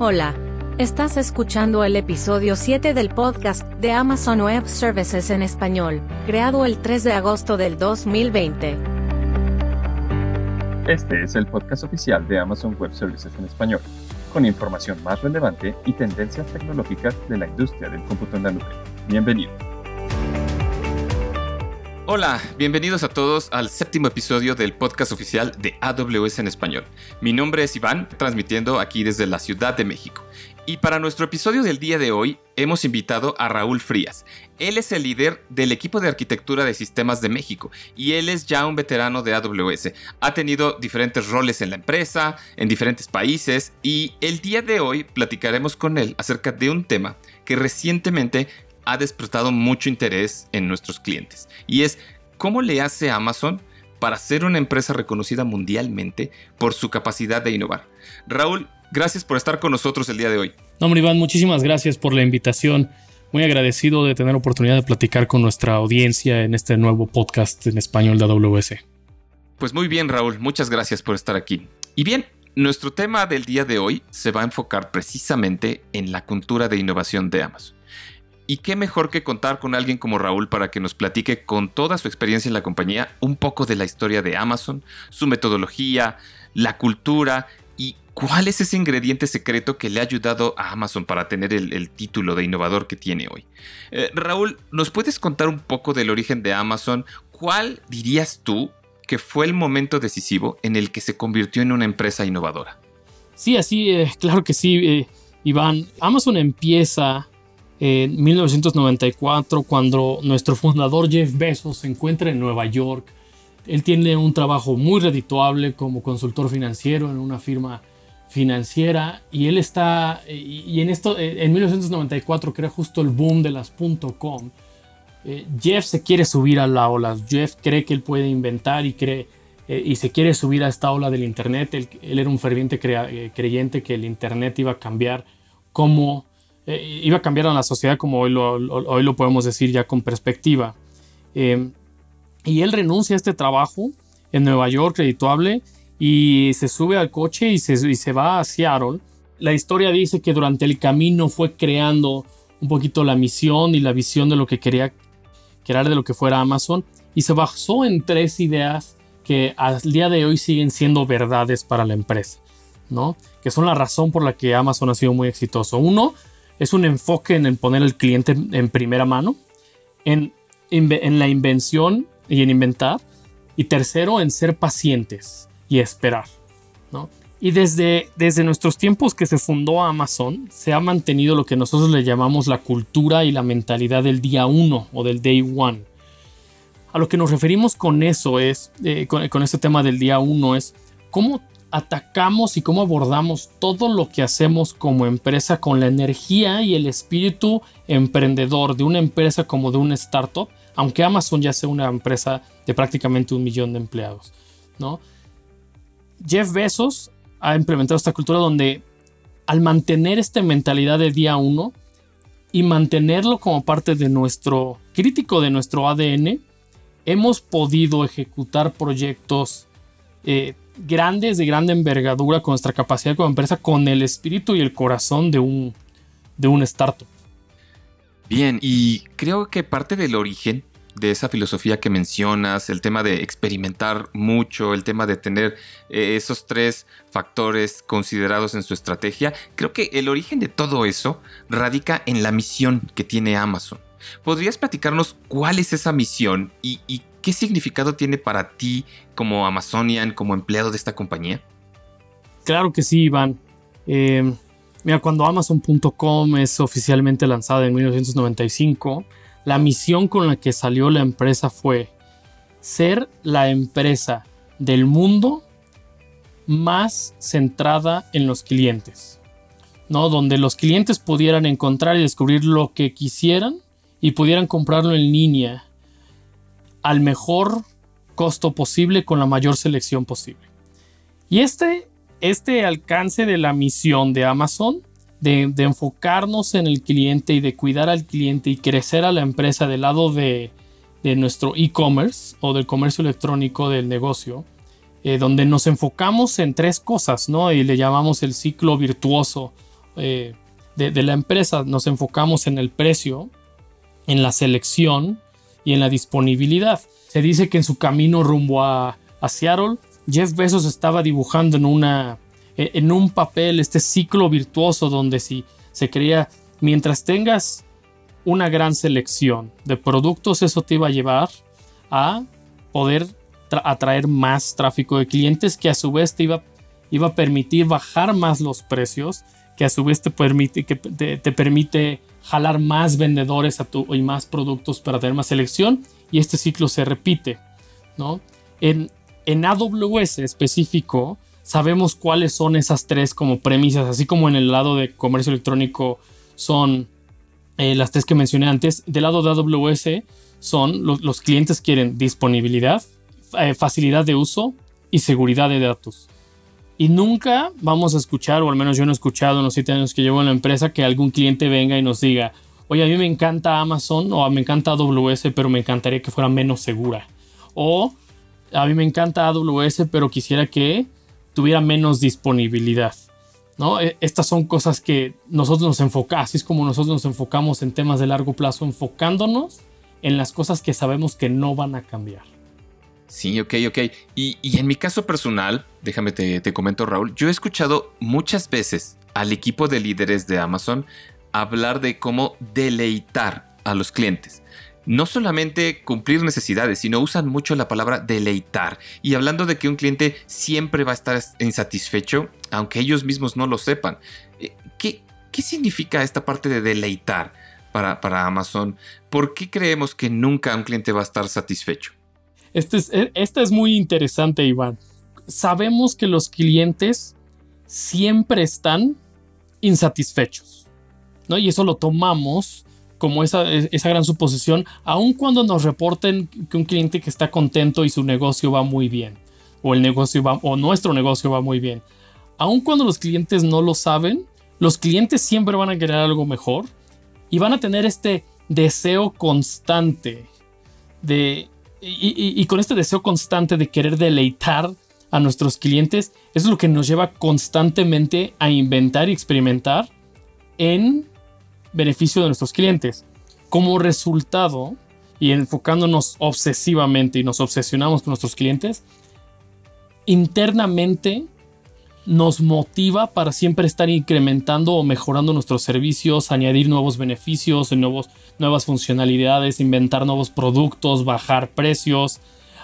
Hola. Estás escuchando el episodio 7 del podcast de Amazon Web Services en español, creado el 3 de agosto del 2020. Este es el podcast oficial de Amazon Web Services en español, con información más relevante y tendencias tecnológicas de la industria del cómputo en la nube. Bienvenido. Hola, bienvenidos a todos al séptimo episodio del podcast oficial de AWS en español. Mi nombre es Iván, transmitiendo aquí desde la Ciudad de México. Y para nuestro episodio del día de hoy hemos invitado a Raúl Frías. Él es el líder del equipo de arquitectura de sistemas de México y él es ya un veterano de AWS. Ha tenido diferentes roles en la empresa, en diferentes países y el día de hoy platicaremos con él acerca de un tema que recientemente ha despertado mucho interés en nuestros clientes. Y es cómo le hace Amazon para ser una empresa reconocida mundialmente por su capacidad de innovar. Raúl, gracias por estar con nosotros el día de hoy. No, hombre, Iván, muchísimas gracias por la invitación. Muy agradecido de tener la oportunidad de platicar con nuestra audiencia en este nuevo podcast en español de AWS. Pues muy bien, Raúl, muchas gracias por estar aquí. Y bien, nuestro tema del día de hoy se va a enfocar precisamente en la cultura de innovación de Amazon. Y qué mejor que contar con alguien como Raúl para que nos platique con toda su experiencia en la compañía un poco de la historia de Amazon, su metodología, la cultura y cuál es ese ingrediente secreto que le ha ayudado a Amazon para tener el, título de innovador que tiene hoy. Eh, Raúl, ¿nos puedes contar un poco del origen de Amazon? ¿Cuál dirías tú que fue el momento decisivo en el que se convirtió en una empresa innovadora? Sí, así, claro que sí, eh, Iván. Amazon empieza en 1994, cuando nuestro fundador Jeff Bezos se encuentra en Nueva York. Él tiene un trabajo muy redituable como consultor financiero en una firma financiera y él está y en esto en 1994 crea justo el boom de las .com. Eh, Jeff se quiere subir a la ola. Jeff cree que él puede inventar y cree eh, y se quiere subir a esta ola del internet. Él, era un ferviente eh, creyente que el internet iba a cambiar cómo eh, iba a cambiar a la sociedad como hoy lo, podemos decir ya con perspectiva. Eh, y él renuncia a este trabajo en Nueva York, redituable, y se sube al coche y se, y se va a Seattle. La historia dice que durante el camino fue creando un poquito la misión y la visión de lo que quería crear de lo que fuera Amazon y se basó en tres ideas que al día de hoy siguen siendo verdades para la empresa, ¿no? Que son la razón por la que Amazon ha sido muy exitoso. Uno, es un enfoque en poner al cliente en primera mano, en, la invención y en inventar, y tercero, en ser pacientes y esperar. ¿no? Y desde, desde nuestros tiempos que se fundó Amazon, se ha mantenido lo que nosotros le llamamos la cultura y la mentalidad del día uno o del day one. A lo que nos referimos con eso es, eh, con, con este tema del día uno, es cómo atacamos y cómo abordamos todo lo que hacemos como empresa con la energía y el espíritu emprendedor de una empresa como de una startup, aunque Amazon ya sea una empresa de prácticamente un millón de empleados, ¿no? Jeff Bezos ha implementado esta cultura donde al mantener esta mentalidad de día uno y mantenerlo como parte de nuestro crítico de nuestro ADN, hemos podido ejecutar proyectos eh, grandes, de grande envergadura, con nuestra capacidad como empresa, con el espíritu y el corazón de un, de un startup. Bien, y creo que parte del origen de esa filosofía que mencionas, el tema de experimentar mucho, el tema de tener eh, esos tres factores considerados en su estrategia, creo que el origen de todo eso radica en la misión que tiene Amazon. ¿Podrías platicarnos cuál es esa misión y, y ¿qué significado tiene para ti como Amazonian, como empleado de esta compañía? Claro que sí, Iván. Eh, mira, cuando Amazon.com es oficialmente lanzada en 1995, la misión con la que salió la empresa fue ser la empresa del mundo más centrada en los clientes, ¿no? Donde los clientes pudieran encontrar y descubrir lo que quisieran y pudieran comprarlo en línea al mejor costo posible con la mayor selección posible. Y este, este alcance de la misión de Amazon, de, enfocarnos en el cliente y de cuidar al cliente y crecer a la empresa del lado de, nuestro e-commerce o del comercio electrónico del negocio, eh, donde nos enfocamos en tres cosas, ¿no? Y le llamamos el ciclo virtuoso eh, de, la empresa nos enfocamos en el precio, en la selección y en la disponibilidad. Se dice que en su camino rumbo a, Seattle, Jeff Bezos estaba dibujando en, una, en un papel este ciclo virtuoso donde si se creía, mientras tengas una gran selección de productos, eso te iba a llevar a poder atraer más tráfico de clientes que a su vez te iba, iba a permitir bajar más los precios, que a su vez te permite, que te, permite jalar más vendedores a tu, y más productos para tener más selección y este ciclo se repite. ¿no? En, en AWS específico sabemos cuáles son esas tres como premisas, así como en el lado de comercio electrónico son eh, las tres que mencioné antes. Del lado de AWS son los, clientes quieren disponibilidad, eh, facilidad de uso y seguridad de datos. Y nunca vamos a escuchar, o al menos yo no he escuchado en los siete años que llevo en la empresa, que algún cliente venga y nos diga, oye, a mí me encanta Amazon o me encanta AWS, pero me encantaría que fuera menos segura. O a mí me encanta AWS, pero quisiera que tuviera menos disponibilidad. ¿no? E, estas son cosas que nosotros nos enfocamos, así es como nosotros nos enfocamos en temas de largo plazo, enfocándonos en las cosas que sabemos que no van a cambiar. Sí, ok, ok. Y, en mi caso personal, déjame te, te comento Raúl, yo he escuchado muchas veces al equipo de líderes de Amazon hablar de cómo deleitar a los clientes no solamente cumplir necesidades, sino usan mucho la palabra deleitar. Y hablando de que un cliente siempre va a estar insatisfecho, aunque ellos mismos no lo sepan. Eh, ¿Qué, qué significa esta parte de deleitar para, para, Amazon? ¿Por qué creemos que nunca un cliente va a estar satisfecho? Este es, e, esta es muy interesante, Iván. Sabemos que los clientes siempre están insatisfechos. ¿no? Y eso lo tomamos como esa, esa gran suposición, aun cuando nos reporten que un cliente que está contento y su negocio va muy bien, o el negocio va, o nuestro negocio va muy bien. Aun cuando los clientes no lo saben, los clientes siempre van a querer algo mejor y van a tener este deseo constante de y, con este deseo constante de querer deleitar a nuestros clientes, es lo que nos lleva constantemente a inventar y experimentar en beneficio de nuestros clientes. Como resultado, y enfocándonos obsesivamente y nos obsesionamos con nuestros clientes, internamente nos motiva para siempre estar incrementando o mejorando nuestros servicios, añadir nuevos beneficios, nuevos, nuevas funcionalidades, inventar nuevos productos, bajar precios,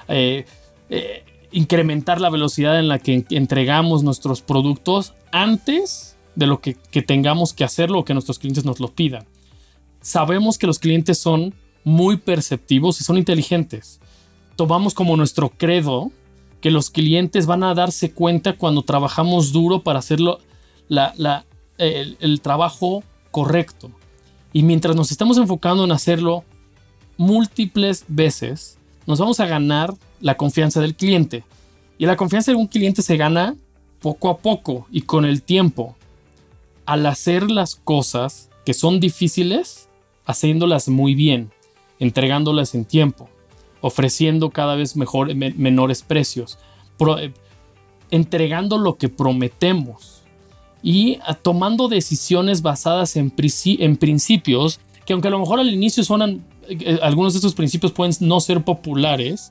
eh, eh, incrementar la velocidad en la que entregamos nuestros productos antes de lo que, tengamos que hacerlo o que nuestros clientes nos lo pidan. Sabemos que los clientes son muy perceptivos y son inteligentes. Tomamos como nuestro credo que los clientes van a darse cuenta cuando trabajamos duro para hacerlo el, el trabajo correcto. Y mientras nos estamos enfocando en hacerlo múltiples veces, nos vamos a ganar la confianza del cliente. Y la confianza de un cliente se gana poco a poco y con el tiempo al hacer las cosas que son difíciles, haciéndolas muy bien, entregándolas en tiempo, ofreciendo cada vez mejor, menores precios, eh, entregando lo que prometemos y ah, tomando decisiones basadas en, en, principios que aunque a lo mejor al inicio suenan, eh, algunos de estos principios pueden no ser populares,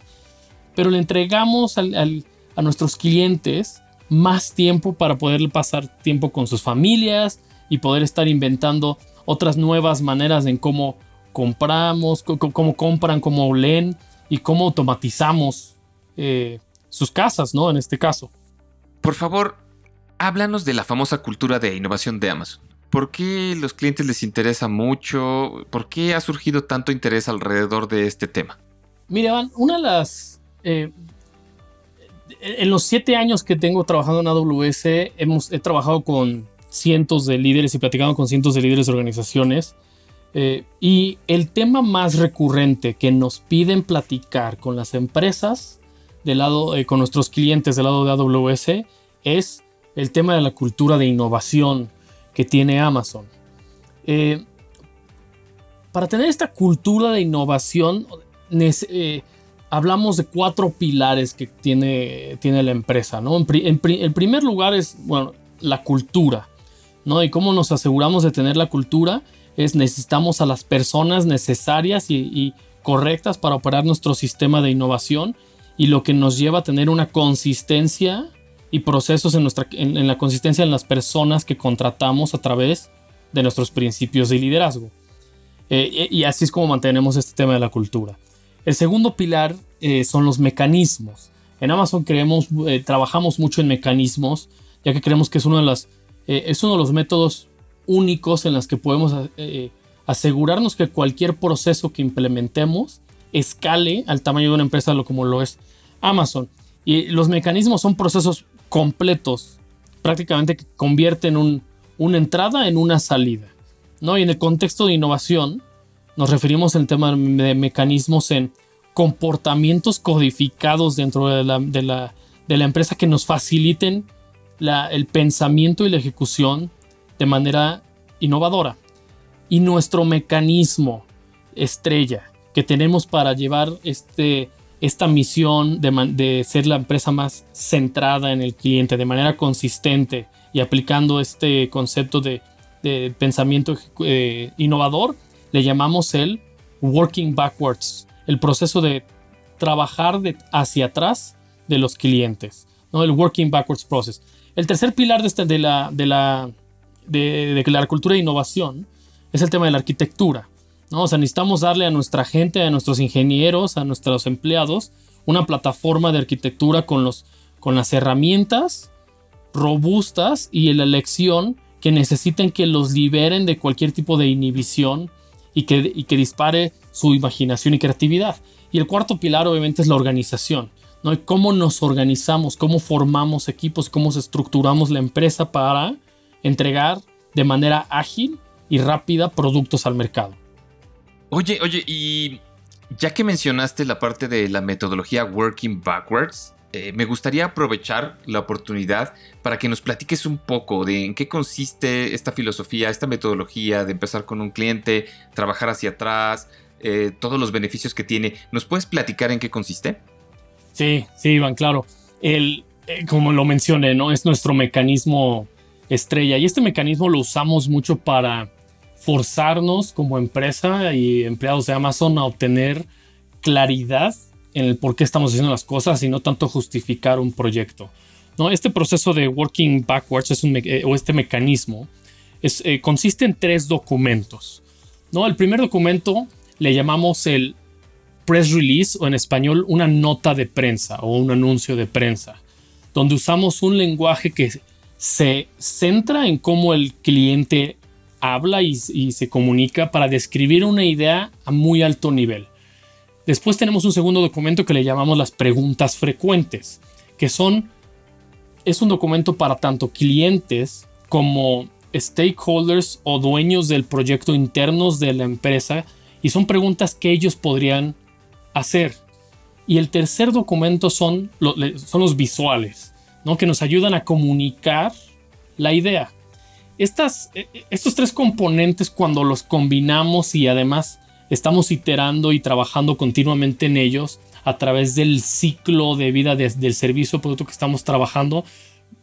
pero le entregamos a nuestros clientes más tiempo para poder pasar tiempo con sus familias y poder estar inventando otras nuevas maneras en cómo compramos, cómo compran, cómo leen y cómo automatizamos eh, sus casas, ¿no? En este caso. Por favor, háblanos de la famosa cultura de innovación de Amazon. ¿Por qué los clientes les interesa mucho? ¿Por qué ha surgido tanto interés alrededor de este tema? Mira, una de las eh, en los siete años que tengo trabajando en AWS, hemos, he trabajado con cientos de líderes y platicado con cientos de líderes de organizaciones. Eh, y el tema más recurrente que nos piden platicar con las empresas, del lado, eh, con nuestros clientes del lado de AWS, es el tema de la cultura de innovación que tiene Amazon. Eh, para tener esta cultura de innovación, hablamos de cuatro pilares que tiene, tiene la empresa, ¿no? En, primer lugar es, bueno, la cultura. ¿no? Y cómo nos aseguramos de tener la cultura es necesitamos a las personas necesarias y, correctas para operar nuestro sistema de innovación y lo que nos lleva a tener una consistencia y procesos en, nuestra, en, la consistencia en las personas que contratamos a través de nuestros principios de liderazgo. Eh, y así es como mantenemos este tema de la cultura. El segundo pilar eh, son los mecanismos. En Amazon creemos, eh, trabajamos mucho en mecanismos, ya que creemos que es uno de, las, es uno de los métodos únicos en los que podemos asegurarnos que cualquier proceso que implementemos escale al tamaño de una empresa como lo es Amazon. Y los mecanismos son procesos completos, prácticamente que convierten un, una entrada en una salida. ¿no? Y en el contexto de innovación, nos referimos al tema de mecanismos en comportamientos codificados dentro de la, de la, empresa que nos faciliten el pensamiento y la ejecución de manera innovadora. Y nuestro mecanismo estrella que tenemos para llevar este, esta misión de, ser la empresa más centrada en el cliente de manera consistente y aplicando este concepto de, pensamiento eh, innovador le llamamos el working backwards, el proceso de trabajar de hacia atrás de los clientes, ¿no? el working backwards process. El tercer pilar de, este, de, la, de, la, de, la cultura de innovación es el tema de la arquitectura. ¿no? O sea, necesitamos darle a nuestra gente, a nuestros ingenieros, a nuestros empleados, una plataforma de arquitectura con, los, con las herramientas robustas y la elección que necesiten que los liberen de cualquier tipo de inhibición y que, que dispare su imaginación y creatividad. Y el cuarto pilar obviamente es la organización. ¿no? cómo nos organizamos, cómo formamos equipos, cómo estructuramos la empresa para entregar de manera ágil y rápida productos al mercado. Oye, oye, y ya que mencionaste la parte de la metodología Working Backwards, eh, me gustaría aprovechar la oportunidad para que nos platiques un poco de en qué consiste esta filosofía, esta metodología de empezar con un cliente, trabajar hacia atrás, eh, todos los beneficios que tiene. ¿Nos puedes platicar en qué consiste? Sí, sí, Iván, claro. El, eh, como lo mencioné, ¿no? Es nuestro mecanismo estrella y este mecanismo lo usamos mucho para forzarnos como empresa y empleados de Amazon a obtener claridad en el por qué estamos haciendo las cosas y no tanto justificar un proyecto. ¿no? Este proceso de working backwards es un eh, o este mecanismo eh, consiste en tres documentos. ¿no? El primer documento le llamamos el press release o en español una nota de prensa o un anuncio de prensa, donde usamos un lenguaje que se centra en cómo el cliente habla y se comunica para describir una idea a muy alto nivel. Después tenemos un segundo documento que le llamamos las preguntas frecuentes, que son, es un documento para tanto clientes como stakeholders o dueños del proyecto internos de la empresa y son preguntas que ellos podrían hacer. Y el tercer documento son, son los visuales, que nos ayudan a comunicar la idea. Estas, e, e, estos tres componentes cuando los combinamos y además estamos iterando y trabajando continuamente en ellos a través del ciclo de vida del servicio o producto que estamos trabajando,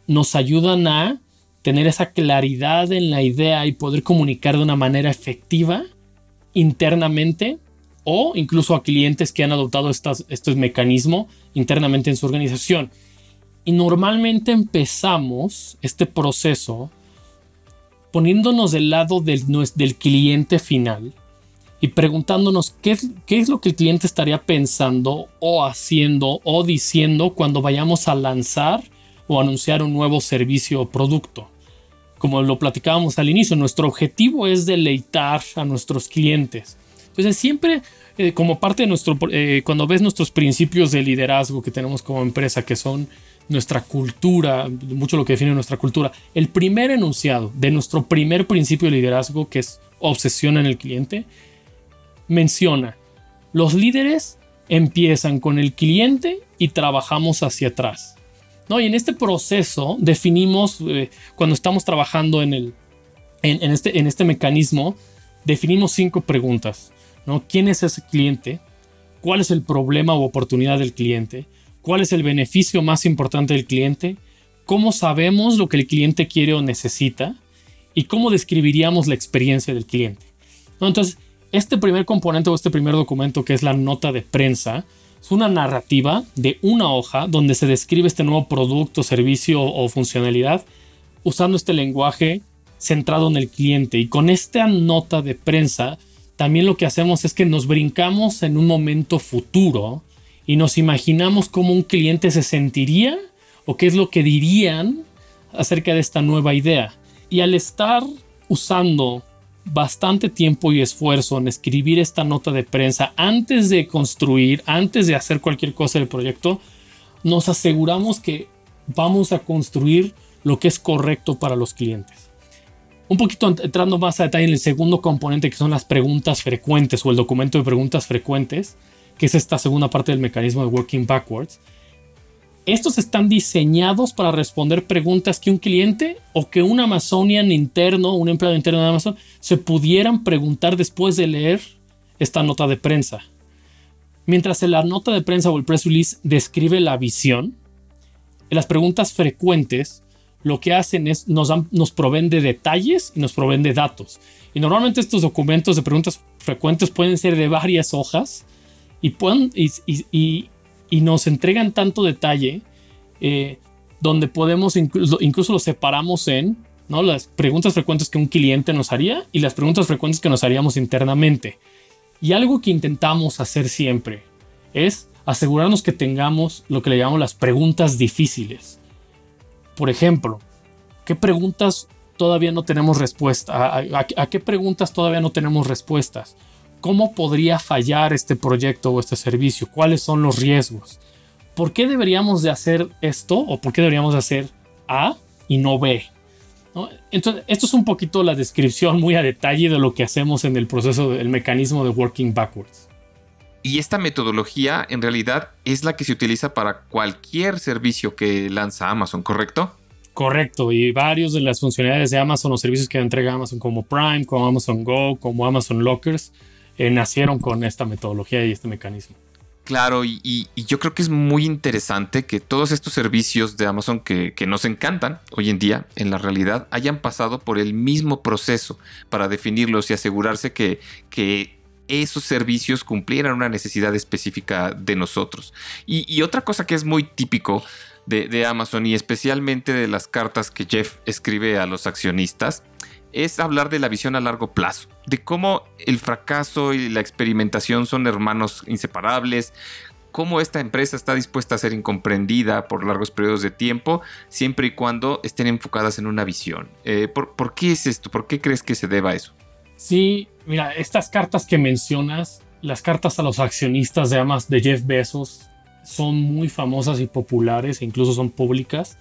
nos ayudan a tener esa claridad en la idea y poder comunicar de una manera efectiva internamente o incluso a clientes que han adoptado este mecanismo internamente en su organización. Y normalmente empezamos este proceso poniéndonos del lado del, del cliente final y preguntándonos qué es, qué es lo que el cliente estaría pensando o haciendo o diciendo cuando vayamos a lanzar o anunciar un nuevo servicio o producto. Como lo platicábamos al inicio, nuestro objetivo es deleitar a nuestros clientes. Entonces siempre eh, como parte de nuestro, eh, cuando ves nuestros principios de liderazgo que tenemos como empresa, que son nuestra cultura, mucho lo que define nuestra cultura, el primer enunciado de nuestro primer principio de liderazgo, que es obsesión en el cliente, menciona, los líderes empiezan con el cliente y trabajamos hacia atrás. ¿no? Y en este proceso definimos, eh, cuando estamos trabajando en, el, en, este, en este mecanismo, definimos cinco preguntas. ¿no? ¿Quién es ese cliente? ¿Cuál es el problema o oportunidad del cliente? ¿Cuál es el beneficio más importante del cliente? ¿Cómo sabemos lo que el cliente quiere o necesita? y cómo describiríamos la experiencia del cliente. Entonces, este primer componente o este primer documento que es la nota de prensa es una narrativa de una hoja donde se describe este nuevo producto, servicio o funcionalidad usando este lenguaje centrado en el cliente. Y con esta nota de prensa, también lo que hacemos es que nos brincamos en un momento futuro y nos imaginamos cómo un cliente se sentiría o qué es lo que dirían acerca de esta nueva idea. Y al estar usando bastante tiempo y esfuerzo en escribir esta nota de prensa antes de construir, antes de hacer cualquier cosa del proyecto, nos aseguramos que vamos a construir lo que es correcto para los clientes. Un poquito entrando más a detalle en el segundo componente que son las preguntas frecuentes o el documento de preguntas frecuentes, que es esta segunda parte del mecanismo de working backwards. Estos están diseñados para responder preguntas que un cliente o que un Amazonian interno, un empleado interno de Amazon, se pudieran preguntar después de leer esta nota de prensa. Mientras la nota de prensa o el press release describe la visión, las preguntas frecuentes lo que hacen es nos, nos proveen de detalles y nos proveen de datos. Y normalmente estos documentos de preguntas frecuentes pueden ser de varias hojas y, nos entregan tanto detalle eh, donde podemos incluso, incluso lo separamos en las preguntas frecuentes que un cliente nos haría y las preguntas frecuentes que nos haríamos internamente. Y algo que intentamos hacer siempre es asegurarnos que tengamos lo que le llamamos las preguntas difíciles. Por ejemplo, ¿qué preguntas todavía no tenemos respuesta? a qué preguntas todavía no tenemos respuestas? ¿Cómo podría fallar este proyecto o este servicio? ¿Cuáles son los riesgos? ¿Por qué deberíamos de hacer esto o por qué deberíamos de hacer A y no B? Entonces, esto es un poquito la descripción muy a detalle de lo que hacemos en el proceso del mecanismo de working backwards. Y esta metodología en realidad es la que se utiliza para cualquier servicio que lanza Amazon, ¿correcto? Correcto, y varios de las funcionalidades de Amazon o servicios que entrega Amazon como Prime, como Amazon Go, como Amazon Lockers, eh, nacieron con esta metodología y este mecanismo. Claro, y, yo creo que es muy interesante que todos estos servicios de Amazon que, nos encantan hoy en día, en la realidad, hayan pasado por el mismo proceso para definirlos y asegurarse que, esos servicios cumplieran una necesidad específica de nosotros. Y, otra cosa que es muy típico de Amazon y especialmente de las cartas que Jeff escribe a los accionistas, es hablar de la visión a largo plazo, de cómo el fracaso y la experimentación son hermanos inseparables, cómo esta empresa está dispuesta a ser incomprendida por largos periodos de tiempo, siempre y cuando estén enfocadas en una visión. Eh, ¿por, qué es esto? ¿Por qué crees que se deba a eso? Sí, mira, estas cartas que mencionas, las cartas a los accionistas de Amas de Jeff Bezos, son muy famosas y populares, e incluso son públicas.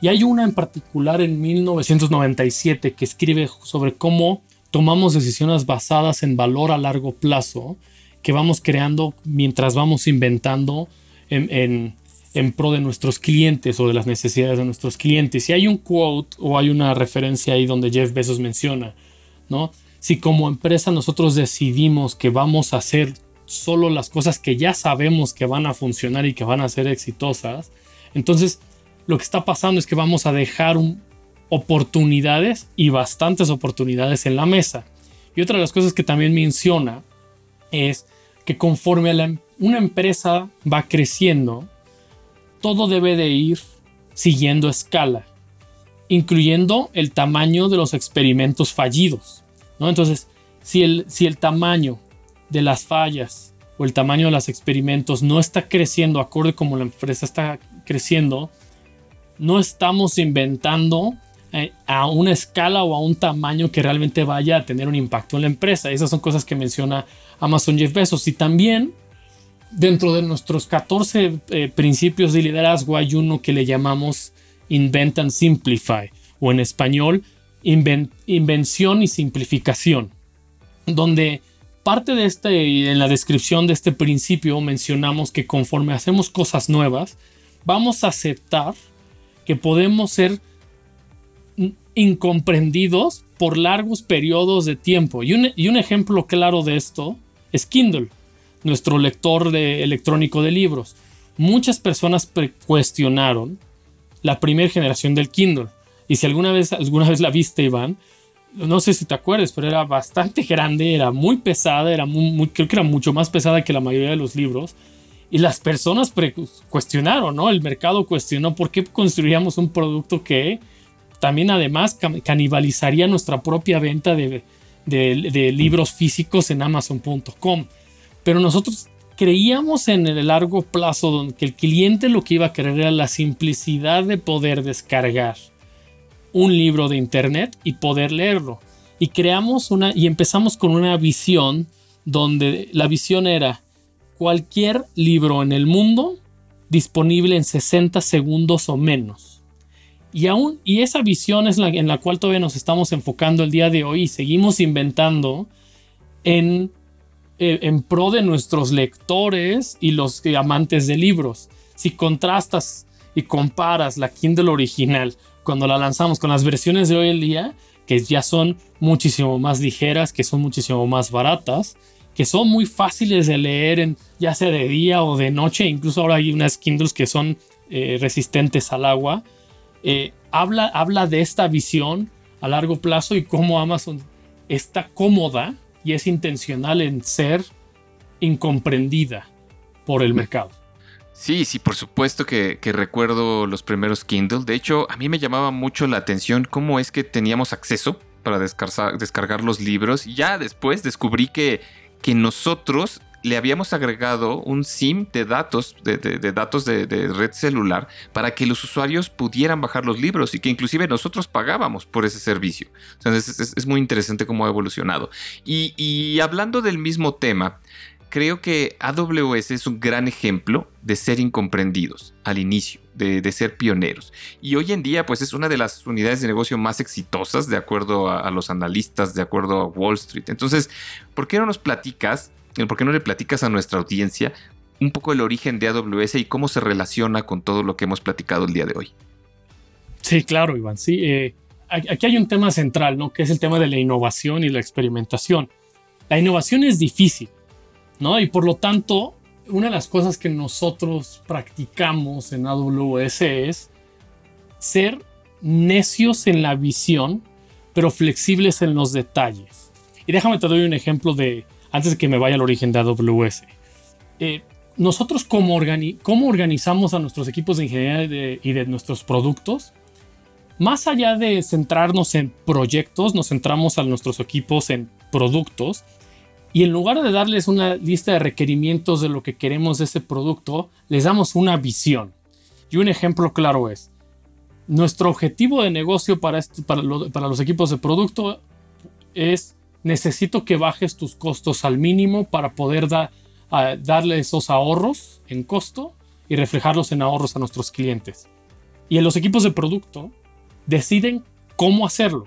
Y hay una en particular en 1997 que escribe sobre cómo tomamos decisiones basadas en valor a largo plazo que vamos creando mientras vamos inventando en, pro de nuestros clientes o de las necesidades de nuestros clientes. Y hay un quote o hay una referencia ahí donde Jeff Bezos menciona, ¿no? Si como empresa nosotros decidimos que vamos a hacer solo las cosas que ya sabemos que van a funcionar y que van a ser exitosas, entonces lo que está pasando es que vamos a dejar oportunidades y bastantes oportunidades en la mesa. Y otra de las cosas que también menciona es que conforme em, una empresa va creciendo, todo debe de ir siguiendo escala, incluyendo el tamaño de los experimentos fallidos. Entonces, si el, si el tamaño de las fallas o el tamaño de los experimentos no está creciendo acorde como la empresa está creciendo, no estamos inventando eh, a una escala o a un tamaño que realmente vaya a tener un impacto en la empresa. Esas son cosas que menciona Amazon Jeff Bezos. Y también dentro de nuestros 14 eh, principios de liderazgo hay uno que le llamamos Invent and Simplify, o en español, invención y simplificación, donde parte de este, en la descripción de este principio mencionamos que conforme hacemos cosas nuevas, vamos a aceptar que podemos ser incomprendidos por largos periodos de tiempo. Y un, ejemplo claro de esto es Kindle, nuestro lector de, electrónico de libros. Muchas personas cuestionaron la primera generación del Kindle. Y si alguna vez, alguna vez la viste, Iván, no sé si te acuerdas, pero era bastante grande, era muy pesada, era muy, creo que era mucho más pesada que la mayoría de los libros. Y las personas cuestionaron, ¿no? El mercado cuestionó por qué construiríamos un producto que también además canibalizaría nuestra propia venta de, libros físicos en amazon.com. Pero nosotros creíamos en el largo plazo que el cliente lo que iba a querer era la simplicidad de poder descargar un libro de internet y poder leerlo. Y creamos una y empezamos con una visión donde la visión era cualquier libro en el mundo disponible en 60 segundos o menos. Y aún y esa visión es la en la cual todavía nos estamos enfocando el día de hoy y seguimos inventando en eh, en pro de nuestros lectores y los amantes de libros. Si contrastas y comparas la Kindle original cuando la lanzamos con las versiones de hoy en día, que ya son muchísimo más ligeras, que son muchísimo más baratas, que son muy fáciles de leer en, ya sea de día o de noche, incluso ahora hay unas Kindles que son eh, resistentes al agua, eh, habla, habla de esta visión a largo plazo y cómo Amazon está cómoda y es intencional en ser incomprendida por el mercado. Sí, sí, por supuesto que, recuerdo los primeros Kindle. De hecho, a mí me llamaba mucho la atención cómo es que teníamos acceso para descargar, descargar los libros. Y ya después descubrí que, que nosotros le habíamos agregado un SIM de datos, de, datos de, red celular, para que los usuarios pudieran bajar los libros y que inclusive nosotros pagábamos por ese servicio. Entonces es, muy interesante cómo ha evolucionado. Y, y hablando del mismo tema, creo que AWS es un gran ejemplo de ser incomprendidos al inicio, de, ser pioneros. Y hoy en día, pues es una de las unidades de negocio más exitosas, de acuerdo a, los analistas, de acuerdo a Wall Street. Entonces, ¿por qué no nos platicas, por qué no le platicas a nuestra audiencia un poco el origen de AWS y cómo se relaciona con todo lo que hemos platicado el día de hoy? Sí, claro, Iván. Sí, eh, aquí hay un tema central, ¿no? Que es el tema de la innovación y la experimentación. La innovación es difícil ¿no? Y por lo tanto, una de las cosas que nosotros practicamos en AWS es ser necios en la visión, pero flexibles en los detalles. Y déjame te doy un ejemplo de, antes de que me vaya al origen de AWS. Eh, nosotros cómo, organizamos a nuestros equipos de ingeniería y de nuestros productos, más allá de centrarnos en proyectos, nos centramos a nuestros equipos en productos y en lugar de darles una lista de requerimientos de lo que queremos de ese producto, les damos una visión. Y un ejemplo claro es, nuestro objetivo de negocio para, para, los equipos de producto es, necesito que bajes tus costos al mínimo para poder darle esos ahorros en costo y reflejarlos en ahorros a nuestros clientes. Y en los equipos de producto deciden cómo hacerlo.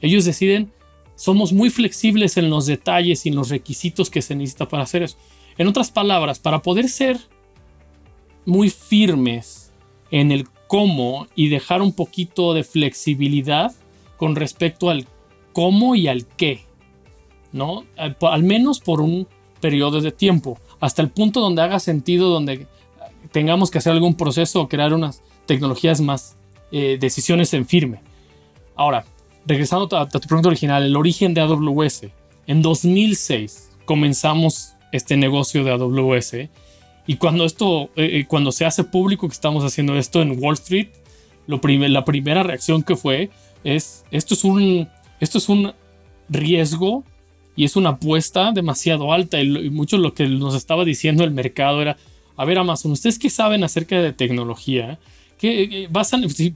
Ellos deciden somos muy flexibles en los detalles y en los requisitos que se necesita para hacer eso. En otras palabras, para poder ser muy firmes en el cómo y dejar un poquito de flexibilidad con respecto al cómo y al qué, ¿no? Al, menos por un periodo de tiempo, hasta el punto donde haga sentido, donde tengamos que hacer algún proceso o crear unas tecnologías más, eh, decisiones en firme. Ahora, regresando a, tu pregunta original, el origen de AWS. En 2006 comenzamos este negocio de AWS y cuando esto, eh, eh, cuando se hace público que estamos haciendo esto en Wall Street, lo la primera reacción que fue es esto es un esto es un riesgo y es una apuesta demasiado alta. Y, mucho lo que nos estaba diciendo el mercado era a ver Amazon ustedes qué saben acerca de tecnología que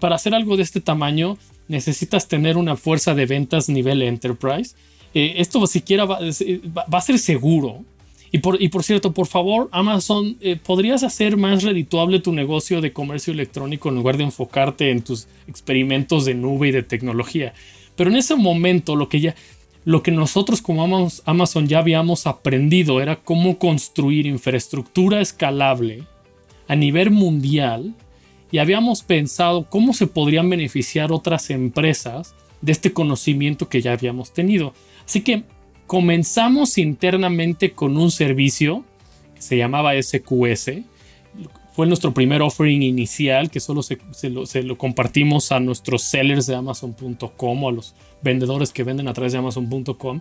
para hacer algo de este tamaño necesitas tener una fuerza de ventas nivel enterprise. Eh, esto siquiera va, va, a ser seguro. Y por, y por cierto, por favor, Amazon, eh, ¿podrías hacer más redituable tu negocio de comercio electrónico en lugar de enfocarte en tus experimentos de nube y de tecnología? Pero en ese momento lo que ya... Lo que nosotros como Amazon ya habíamos aprendido era cómo construir infraestructura escalable a nivel mundial y habíamos pensado cómo se podrían beneficiar otras empresas de este conocimiento que ya habíamos tenido. Así que comenzamos internamente con un servicio que se llamaba SQS. fue nuestro primer offering inicial que solo se, lo, lo, compartimos a nuestros sellers de amazon.com o a los vendedores que venden a través de amazon.com.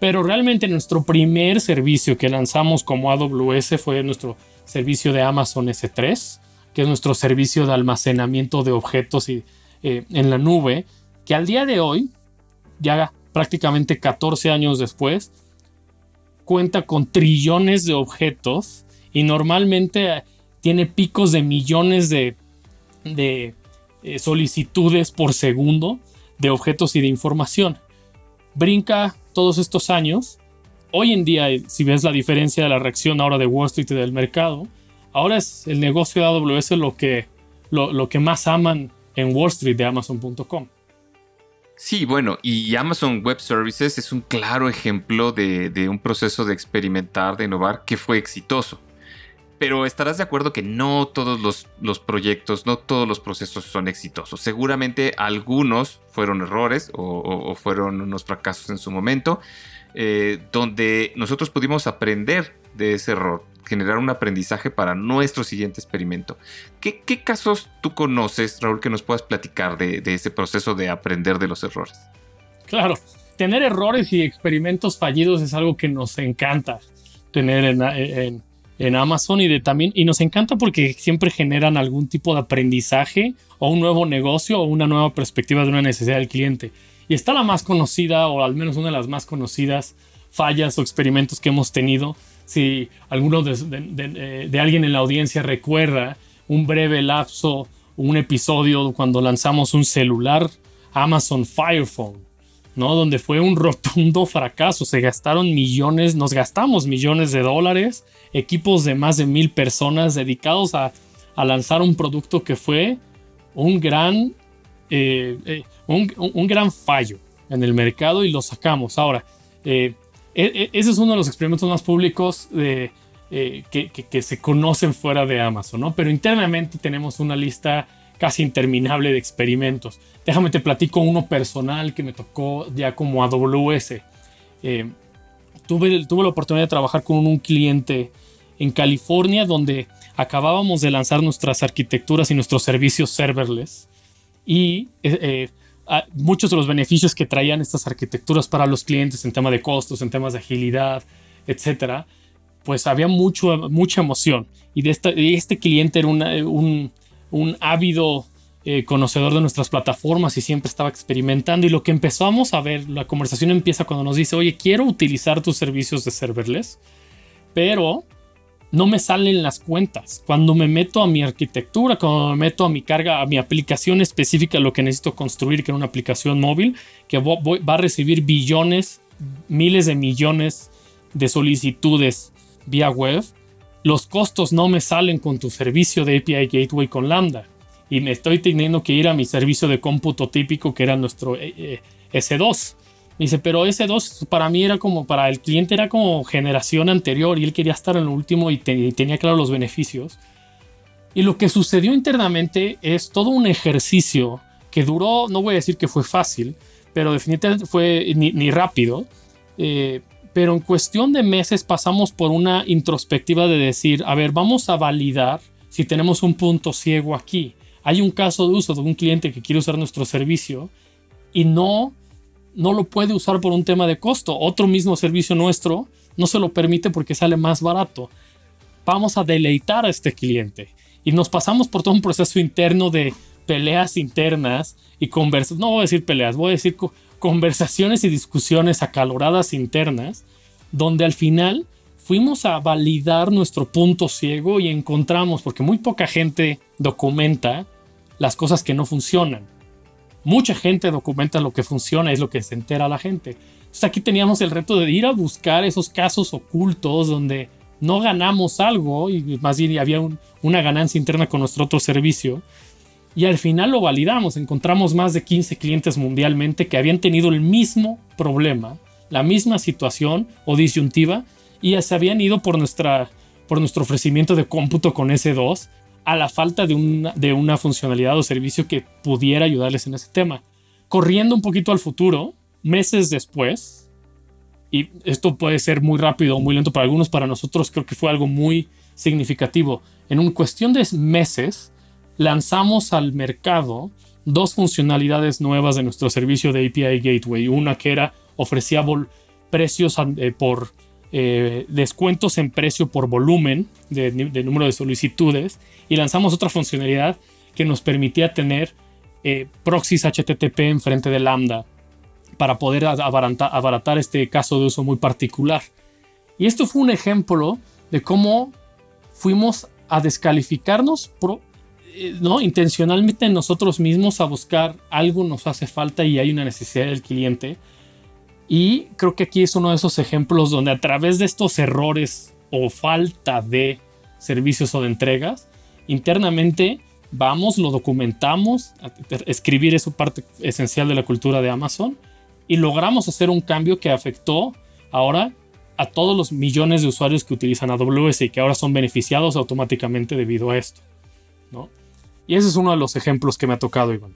Pero realmente nuestro primer servicio que lanzamos como AWS fue nuestro servicio de Amazon S3, que es nuestro servicio de almacenamiento de objetos y, eh, en la nube, que al día de hoy, ya prácticamente 14 años después, cuenta con trillones de objetos y normalmente tiene picos de millones de, eh, solicitudes por segundo de objetos y de información. Brinca todos estos años. Hoy en día, eh, si ves la diferencia de la reacción ahora de Wall Street y del mercado, ahora es el negocio de AWS lo que, lo, que más aman en Wall Street de Amazon.com. Sí, bueno, y Amazon Web Services es un claro ejemplo de, de, un proceso de experimentar, de innovar que fue exitoso. Pero estarás de acuerdo que no todos los, proyectos, no todos los procesos son exitosos. Seguramente algunos fueron errores o, fueron unos fracasos en su momento, eh, donde nosotros pudimos aprender de ese error, generar un aprendizaje para nuestro siguiente experimento. ¿Qué, casos tú conoces, Raúl, que nos puedas platicar de, ese proceso de aprender de los errores? Claro, tener errores y experimentos fallidos es algo que nos encanta tener en en Amazon y de también y nos encanta porque siempre generan algún tipo de aprendizaje o un nuevo negocio o una nueva perspectiva de una necesidad del cliente. Y está la más conocida o al menos una de las más conocidas fallas o experimentos que hemos tenido. Si alguno de, de, alguien en la audiencia recuerda un breve lapso, un episodio cuando lanzamos un celular Amazon Fire Phone ¿no? Donde fue un rotundo fracaso. Se gastaron millones, nos gastamos millones de dólares, equipos de más de mil personas dedicados a, lanzar un producto que fue un gran, eh, eh, un, gran fallo en el mercado y lo sacamos. Ahora, eh, e, e, ese es uno de los experimentos más públicos que, que, se conocen fuera de Amazon, ¿no? Pero internamente tenemos una lista casi interminable de experimentos. Déjame te platico uno personal que me tocó ya como AWS. Eh, tuve, tuve la oportunidad de trabajar con un cliente en California donde acabábamos de lanzar nuestras arquitecturas y nuestros servicios serverless y eh, eh, muchos de los beneficios que traían estas arquitecturas para los clientes en tema de costos, en temas de agilidad, etcétera, pues había mucho, mucha emoción. Y este cliente era un, un ávido eh, conocedor de nuestras plataformas y siempre estaba experimentando. Y lo que empezamos a ver, la conversación empieza cuando nos dice, oye, quiero utilizar tus servicios de serverless, pero no me salen las cuentas. Cuando me meto a mi arquitectura, cuando me meto a mi carga, a mi aplicación específica, lo que necesito construir, que es una aplicación móvil, que va a recibir billones, miles de millones de solicitudes vía web, los costos no me salen con tu servicio de API Gateway con Lambda y me estoy teniendo que ir a mi servicio de cómputo típico que era nuestro eh, eh, S2. Me dice, pero S2 para mí era como, para el cliente era como generación anterior y él quería estar en lo último y, tenía claro los beneficios. Y lo que sucedió internamente es todo un ejercicio que duró, no voy a decir que fue fácil, pero definitivamente fue ni, rápido. Eh, pero en cuestión de meses pasamos por una introspectiva de decir, a ver, vamos a validar si tenemos un punto ciego aquí. Hay un caso de uso de un cliente que quiere usar nuestro servicio y no, no lo puede usar por un tema de costo. Otro mismo servicio nuestro no se lo permite porque sale más barato. Vamos a deleitar a este cliente. Y nos pasamos por todo un proceso interno de peleas internas y conversas. No voy a decir peleas, voy a decir conversaciones y discusiones acaloradas internas, donde al final fuimos a validar nuestro punto ciego y encontramos, porque muy poca gente documenta las cosas que no funcionan. Mucha gente documenta lo que funciona, es lo que se entera la gente. Entonces aquí teníamos el reto de ir a buscar esos casos ocultos donde no ganamos algo y más bien había una ganancia interna con nuestro otro servicio y al final lo validamos. Encontramos más de 15 clientes mundialmente que habían tenido el mismo problema, la misma situación o disyuntiva y se habían ido por, por nuestro ofrecimiento de cómputo con S2 a la falta de una, de una funcionalidad o servicio que pudiera ayudarles en ese tema. Corriendo un poquito al futuro, meses después, y esto puede ser muy rápido o muy lento para algunos, para nosotros creo que fue algo muy, significativo. En un cuestión de meses, lanzamos al mercado dos funcionalidades nuevas de nuestro servicio de API Gateway. Una que era ofrecía precios eh, por eh, descuentos en precio por volumen de, número de solicitudes y lanzamos otra funcionalidad que nos permitía tener eh, proxies HTTP en frente de Lambda para poder abaratar, este caso de uso muy particular. Y esto fue un ejemplo de cómo fuimos a descalificarnos ¿no? intencionalmente nosotros mismos a buscar algo nos hace falta y hay una necesidad del cliente. Y creo que aquí es uno de esos ejemplos donde a través de estos errores o falta de servicios o de entregas, internamente vamos, lo documentamos, escribir es parte esencial de la cultura de Amazon y logramos hacer un cambio que afectó ahora a todos los millones de usuarios que utilizan AWS y que ahora son beneficiados automáticamente debido a esto. ¿no? Y ese es uno de los ejemplos que me ha tocado, Iván.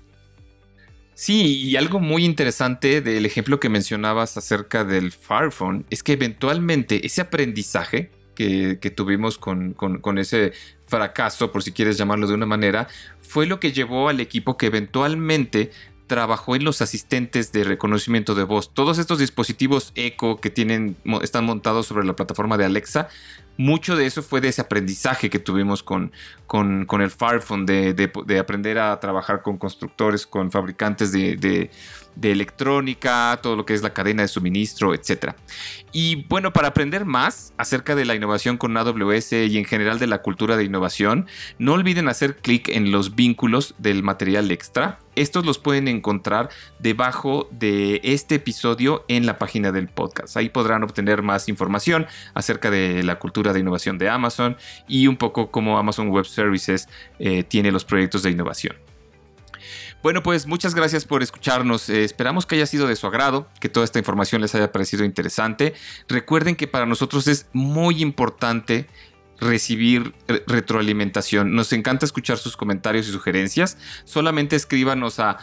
Sí, y algo muy interesante del ejemplo que mencionabas acerca del Firephone es que eventualmente ese aprendizaje que, tuvimos con, con, ese fracaso, por si quieres llamarlo de una manera, fue lo que llevó al equipo que eventualmente trabajó en los asistentes de reconocimiento de voz. Todos estos dispositivos Echo que tienen, están montados sobre la plataforma de Alexa, mucho de eso fue de ese aprendizaje que tuvimos con, con, el Firephone, de, de, aprender a trabajar con constructores, con fabricantes de, de electrónica, todo lo que es la cadena de suministro, etc. Y bueno, para aprender más acerca de la innovación con AWS y en general de la cultura de innovación, no olviden hacer clic en los vínculos del material extra. Estos los pueden encontrar debajo de este episodio en la página del podcast. Ahí podrán obtener más información acerca de la cultura de innovación de Amazon y un poco cómo Amazon Web Services eh, tiene los proyectos de innovación. Bueno, pues muchas gracias por escucharnos. Eh, esperamos que haya sido de su agrado, que toda esta información les haya parecido interesante. Recuerden que para nosotros es muy importante recibir retroalimentación. Nos encanta escuchar sus comentarios y sugerencias. Solamente escríbanos a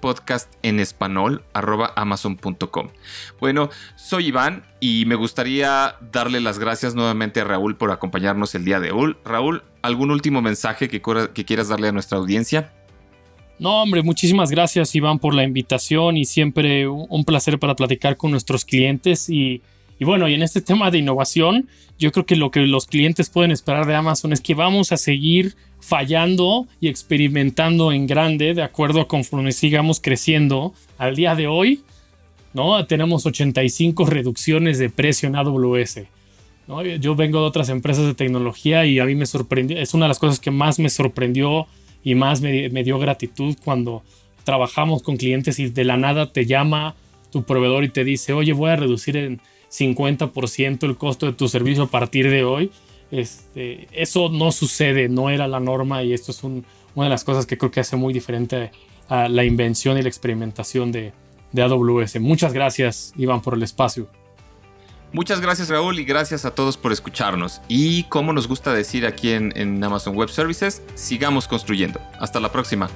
Podcast en español amazon.com. Bueno, soy Iván y me gustaría darle las gracias nuevamente a Raúl por acompañarnos el día de hoy. Raúl, ¿algún último mensaje que, que quieras darle a nuestra audiencia? No, hombre, muchísimas gracias Iván por la invitación y siempre un placer para platicar con nuestros clientes y, bueno, y en este tema de innovación, yo creo que lo que los clientes pueden esperar de Amazon es que vamos a seguir fallando y experimentando en grande de acuerdo a conforme sigamos creciendo. Al día de hoy, ¿no? Tenemos 85 reducciones de precio en AWS. Yo vengo de otras empresas de tecnología y a mí me sorprendió, es una de las cosas que más me sorprendió y más me, dio gratitud cuando trabajamos con clientes y de la nada te llama tu proveedor y te dice, oye, voy a reducir en 50% el costo de tu servicio a partir de hoy. Este, eso no sucede, no era la norma y esto es una de las cosas que creo que hace muy diferente a la invención y la experimentación de, de AWS. Muchas gracias, Iván, por el espacio. Muchas gracias Raúl y gracias a todos por escucharnos. Y como nos gusta decir aquí en, en Amazon Web Services, sigamos construyendo. Hasta la próxima.